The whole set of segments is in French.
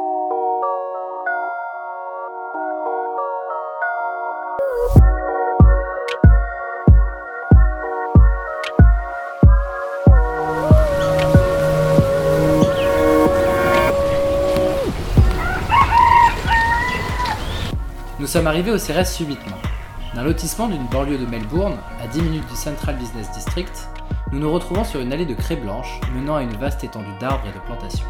Nous sommes arrivés au CRS subitement. D'un lotissement d'une banlieue de Melbourne, à 10 minutes du Central Business District, nous nous retrouvons sur une allée de craie blanche menant à une vaste étendue d'arbres et de plantations.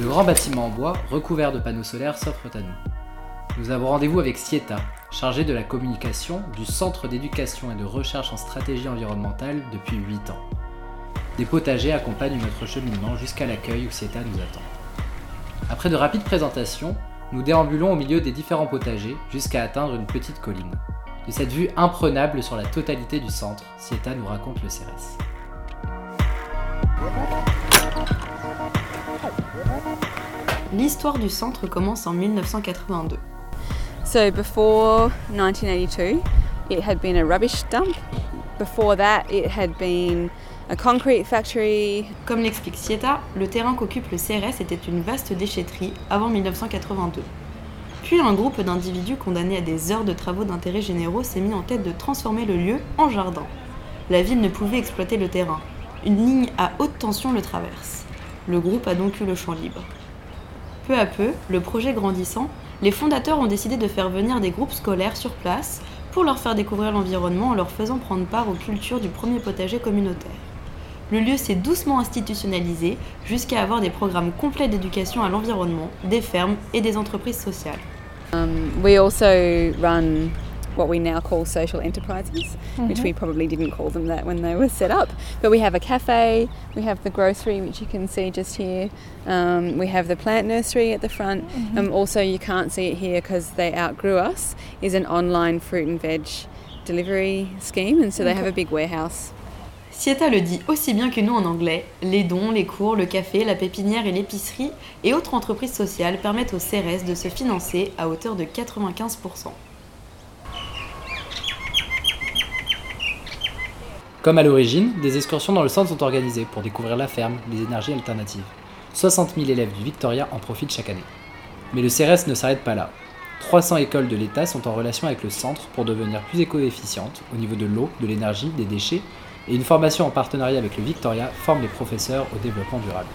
De grands bâtiments en bois, recouverts de panneaux solaires, s'offrent à nous. Nous avons rendez-vous avec Sieta, chargée de la communication du Centre d'éducation et de recherche en stratégie environnementale depuis 8 ans. Des potagers accompagnent notre cheminement jusqu'à l'accueil où Sieta nous attend. Après de rapides présentations, nous déambulons au milieu des différents potagers jusqu'à atteindre une petite colline. De cette vue imprenable sur la totalité du centre, Sieta nous raconte le CRS. L'histoire du centre commence en 1982. So before 1982, it had been a rubbish dump. Before that, it had been a concrete factory. Comme l'explique Sieta, le terrain qu'occupe le CRS était une vaste déchetterie avant 1982. Puis un groupe d'individus condamnés à des heures de travaux d'intérêt généraux s'est mis en tête de transformer le lieu en jardin. La ville ne pouvait exploiter le terrain. Une ligne à haute tension le traverse. Le groupe a donc eu le champ libre. Peu à peu, le projet grandissant, les fondateurs ont décidé de faire venir des groupes scolaires sur place pour leur faire découvrir l'environnement en leur faisant prendre part aux cultures du premier potager communautaire. Le lieu s'est doucement institutionnalisé jusqu'à avoir des programmes complets d'éducation à l'environnement, des fermes et des entreprises sociales. Um, what we now call social enterprises, which we probably didn't call them that when they were set up. But we have a cafe, we have the grocery, which you can see just here. Um, we have the plant nursery at the front. Um, also, you can't see it here because they outgrew us. Is an online fruit and veg delivery scheme, and so they have a big warehouse. Sieta le dit aussi bien que nous en anglais, les dons, les cours, le café, la pépinière et l'épicerie et autres entreprises sociales permettent au CRS de se financer à hauteur de 95%. Comme à l'origine, des excursions dans le centre sont organisées pour découvrir la ferme, les énergies alternatives. 60 000 élèves du Victoria en profitent chaque année. Mais le CRS ne s'arrête pas là. 300 écoles de l'État sont en relation avec le centre pour devenir plus éco-efficientes au niveau de l'eau, de l'énergie, des déchets, et une formation en partenariat avec le Victoria forme les professeurs au développement durable.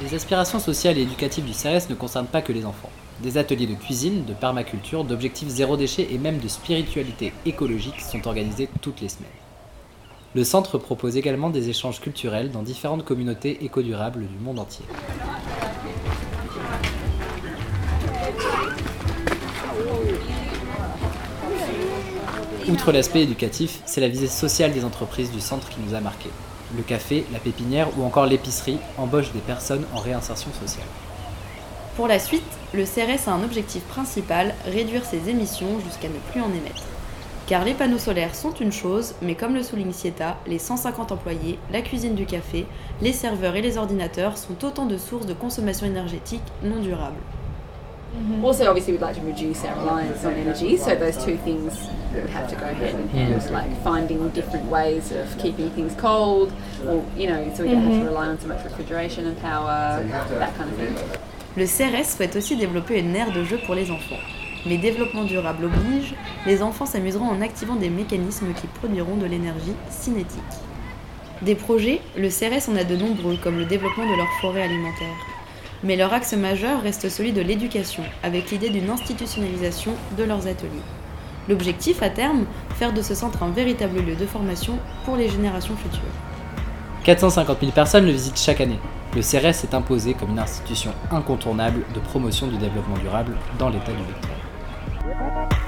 Les aspirations sociales et éducatives du CRS ne concernent pas que les enfants. Des ateliers de cuisine, de permaculture, d'objectifs zéro déchet et même de spiritualité écologique sont organisés toutes les semaines. Le centre propose également des échanges culturels dans différentes communautés éco-durables du monde entier. Outre l'aspect éducatif, c'est la visée sociale des entreprises du centre qui nous a marqué. Le café, la pépinière ou encore l'épicerie embauchent des personnes en réinsertion sociale. Pour la suite, le CRS a un objectif principal, réduire ses émissions jusqu'à ne plus en émettre. Car les panneaux solaires sont une chose, mais comme le souligne Sieta, les 150 employés, la cuisine du café, les serveurs et les ordinateurs sont autant de sources de consommation énergétique non durables. Also, obviously, we'd like to reduce our reliance on energy, so those two things would have to go hand in hand, like finding different ways of keeping things cold, or you know, so we don't have to rely on so much refrigeration and power, that kind of thing. Le CRS souhaite aussi développer une aire de jeu pour les enfants. Mais développement durable oblige, les enfants s'amuseront en activant des mécanismes qui produiront de l'énergie cinétique. Des projets, le CRS en a de nombreux, comme le développement de leur forêt alimentaire. Mais leur axe majeur reste celui de l'éducation, avec l'idée d'une institutionnalisation de leurs ateliers. L'objectif à terme, faire de ce centre un véritable lieu de formation pour les générations futures. 450 000 personnes le visitent chaque année. Le CRS est imposé comme une institution incontournable de promotion du développement durable dans l'État du Victoria.